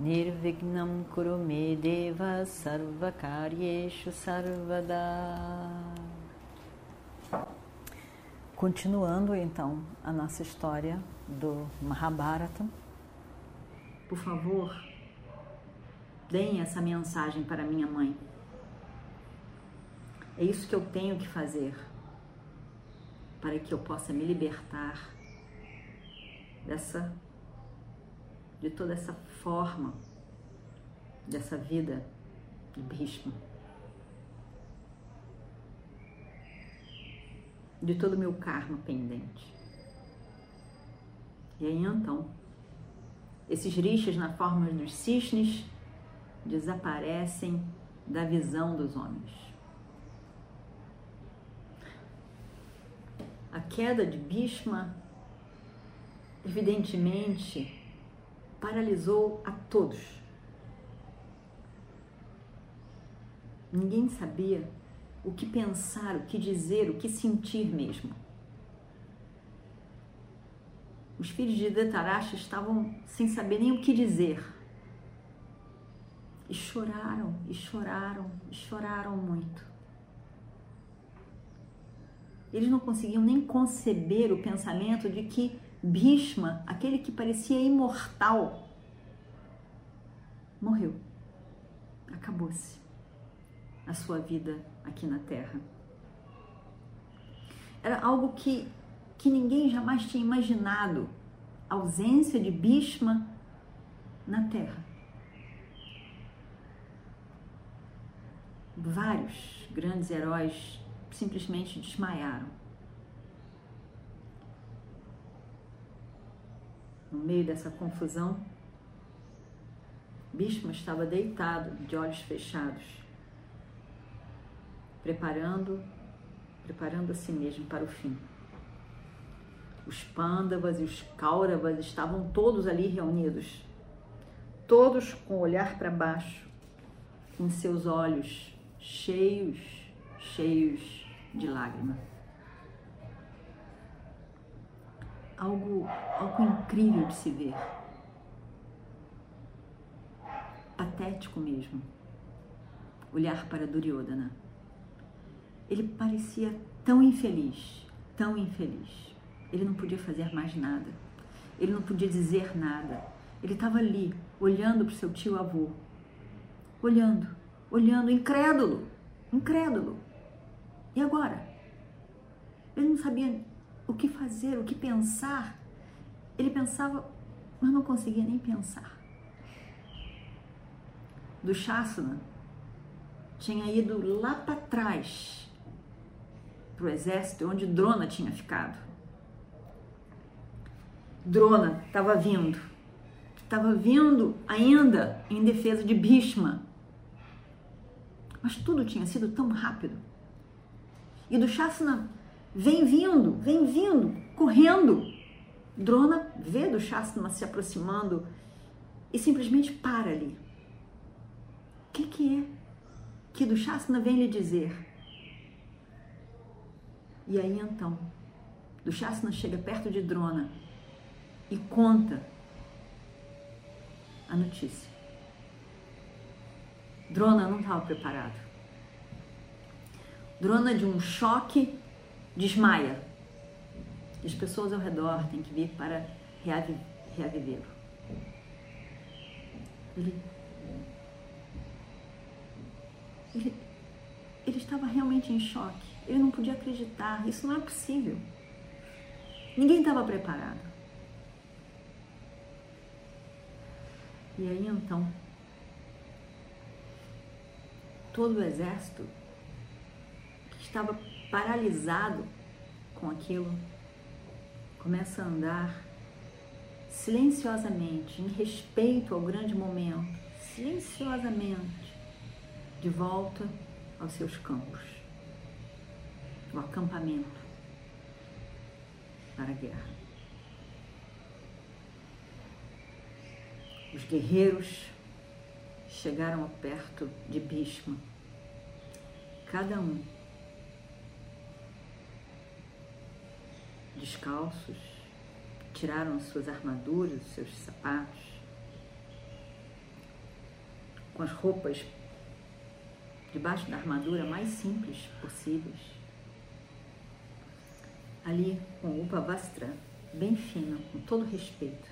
Nirvignam Kurume Deva Sarvakaryeshu Sarvada Continuando então a nossa história do Mahabharata. Por favor, deem essa mensagem para minha mãe. É isso que eu tenho que fazer para que eu possa me libertar dessa de toda essa forma dessa vida de Bhishma. de todo o meu karma pendente. E aí então, esses rixas na forma dos cisnes desaparecem da visão dos homens. A queda de Bhishma, evidentemente, paralisou a todos. Ninguém sabia o que pensar, o que dizer, o que sentir mesmo. Os filhos de Detarasha estavam sem saber nem o que dizer. E choraram, e choraram, e choraram muito. Eles não conseguiam nem conceber o pensamento de que Bhishma, aquele que parecia imortal, morreu. Acabou-se a sua vida aqui na Terra. Era algo que, que ninguém jamais tinha imaginado a ausência de Bhishma na Terra. Vários grandes heróis simplesmente desmaiaram. No meio dessa confusão, Bhishma estava deitado, de olhos fechados preparando, preparando a si mesmo para o fim. Os pândavas e os cáuravas estavam todos ali reunidos, todos com o olhar para baixo, com seus olhos cheios, cheios de lágrima. Algo, algo incrível de se ver. Patético mesmo. Olhar para Duryodhana. Ele parecia tão infeliz, tão infeliz. Ele não podia fazer mais nada. Ele não podia dizer nada. Ele estava ali, olhando para o seu tio avô. Olhando, olhando, incrédulo, incrédulo. E agora? Ele não sabia o que fazer, o que pensar. Ele pensava, mas não conseguia nem pensar. Do Shasana tinha ido lá para trás para o exército onde Drona tinha ficado. Drona estava vindo, estava vindo ainda em defesa de Bhishma. Mas tudo tinha sido tão rápido. E do Shasana vem vindo, vem vindo, correndo. Drona vê do Shasana se aproximando e simplesmente para ali. O que, que é que do Shasana vem lhe dizer? E aí então, Dushasana chega perto de Drona e conta a notícia. Drona não estava preparado. Drona, de um choque, desmaia. E as pessoas ao redor têm que vir para reavivê-lo. Ele, ele, ele estava realmente em choque. Ele não podia acreditar, isso não é possível. Ninguém estava preparado. E aí então, todo o exército estava paralisado com aquilo começa a andar silenciosamente, em respeito ao grande momento, silenciosamente, de volta aos seus campos, o acampamento para a guerra. Os guerreiros chegaram perto de Bhishma, cada um descalços, tiraram suas armaduras, seus sapatos, com as roupas debaixo da armadura mais simples possíveis. Ali, com o Upavastra bem fino, com todo respeito,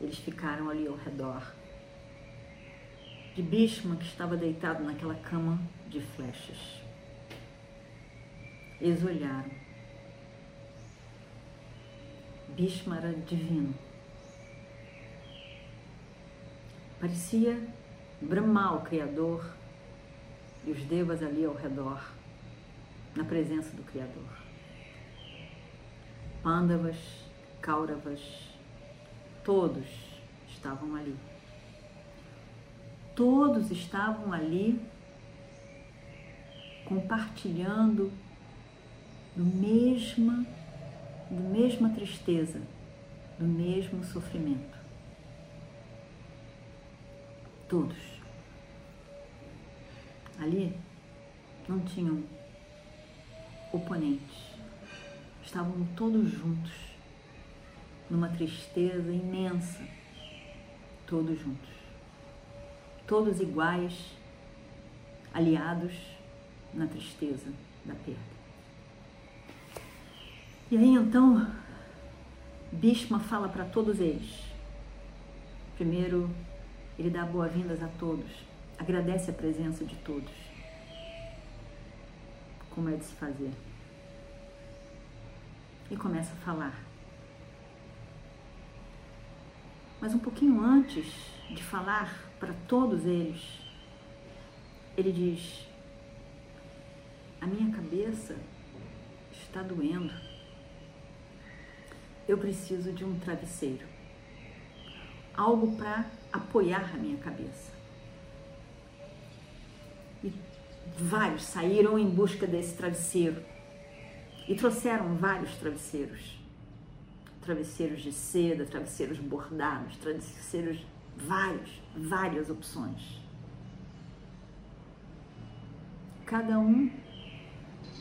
eles ficaram ali ao redor de Bhishma, que estava deitado naquela cama de flechas. Eles olharam. Bhishma era divino. Parecia Brahma, o Criador, e os devas ali ao redor, na presença do Criador. Pandavas, Kauravas, todos estavam ali. Todos estavam ali compartilhando do mesma, do mesma tristeza, do mesmo sofrimento. Todos. Ali não tinham oponentes. Estavam todos juntos, numa tristeza imensa, todos juntos. Todos iguais, aliados na tristeza da perda. E aí então, Bhishma fala para todos eles. Primeiro, ele dá boas-vindas a todos, agradece a presença de todos. Como é de se fazer. E começa a falar. Mas um pouquinho antes de falar para todos eles, ele diz: A minha cabeça está doendo. Eu preciso de um travesseiro. Algo para apoiar a minha cabeça. E vários saíram em busca desse travesseiro e trouxeram vários travesseiros. Travesseiros de seda, travesseiros bordados, travesseiros vários, várias opções. Cada um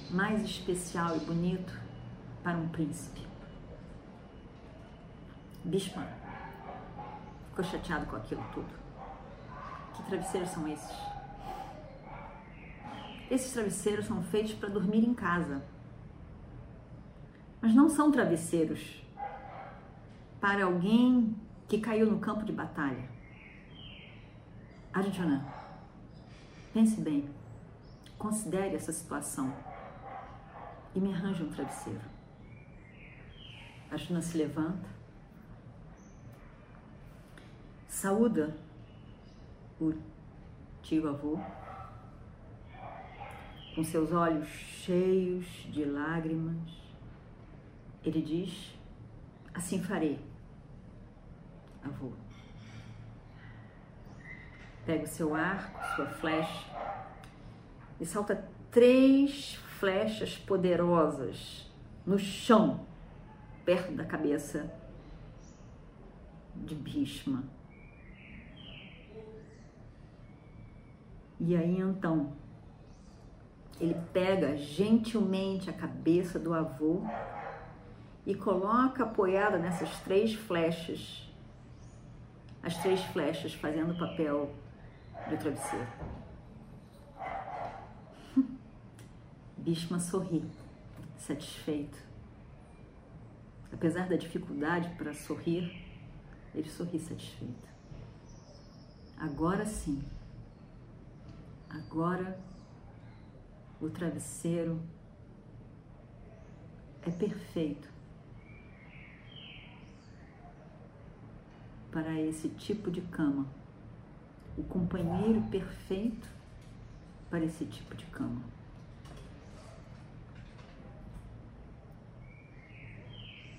mais especial e bonito para um príncipe. Bishma ficou chateado com aquilo tudo. Que travesseiros são esses? Esses travesseiros são feitos para dormir em casa. Mas não são travesseiros para alguém que caiu no campo de batalha. Arjuna, pense bem, considere essa situação e me arranje um travesseiro. Arjuna se levanta, saúda o tio avô, com seus olhos cheios de lágrimas, ele diz: Assim farei, avô. Pega o seu arco, sua flecha e salta três flechas poderosas no chão, perto da cabeça de Bhishma. E aí então, ele pega gentilmente a cabeça do avô e coloca apoiada nessas três flechas, as três flechas fazendo o papel do travesseiro. Bhishma sorri, satisfeito. Apesar da dificuldade para sorrir, ele sorri satisfeito. Agora sim, Agora o travesseiro é perfeito para esse tipo de cama. O companheiro perfeito para esse tipo de cama.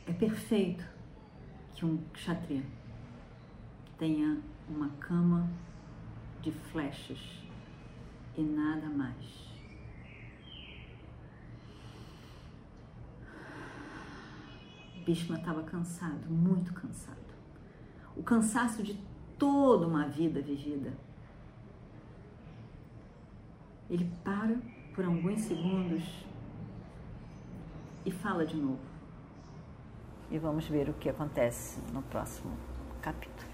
É perfeito que um kshatriya tenha uma cama de flechas e nada mais. Bhishma estava cansado, muito cansado. O cansaço de toda uma vida vivida. Ele para por alguns segundos e fala de novo. E vamos ver o que acontece no próximo capítulo.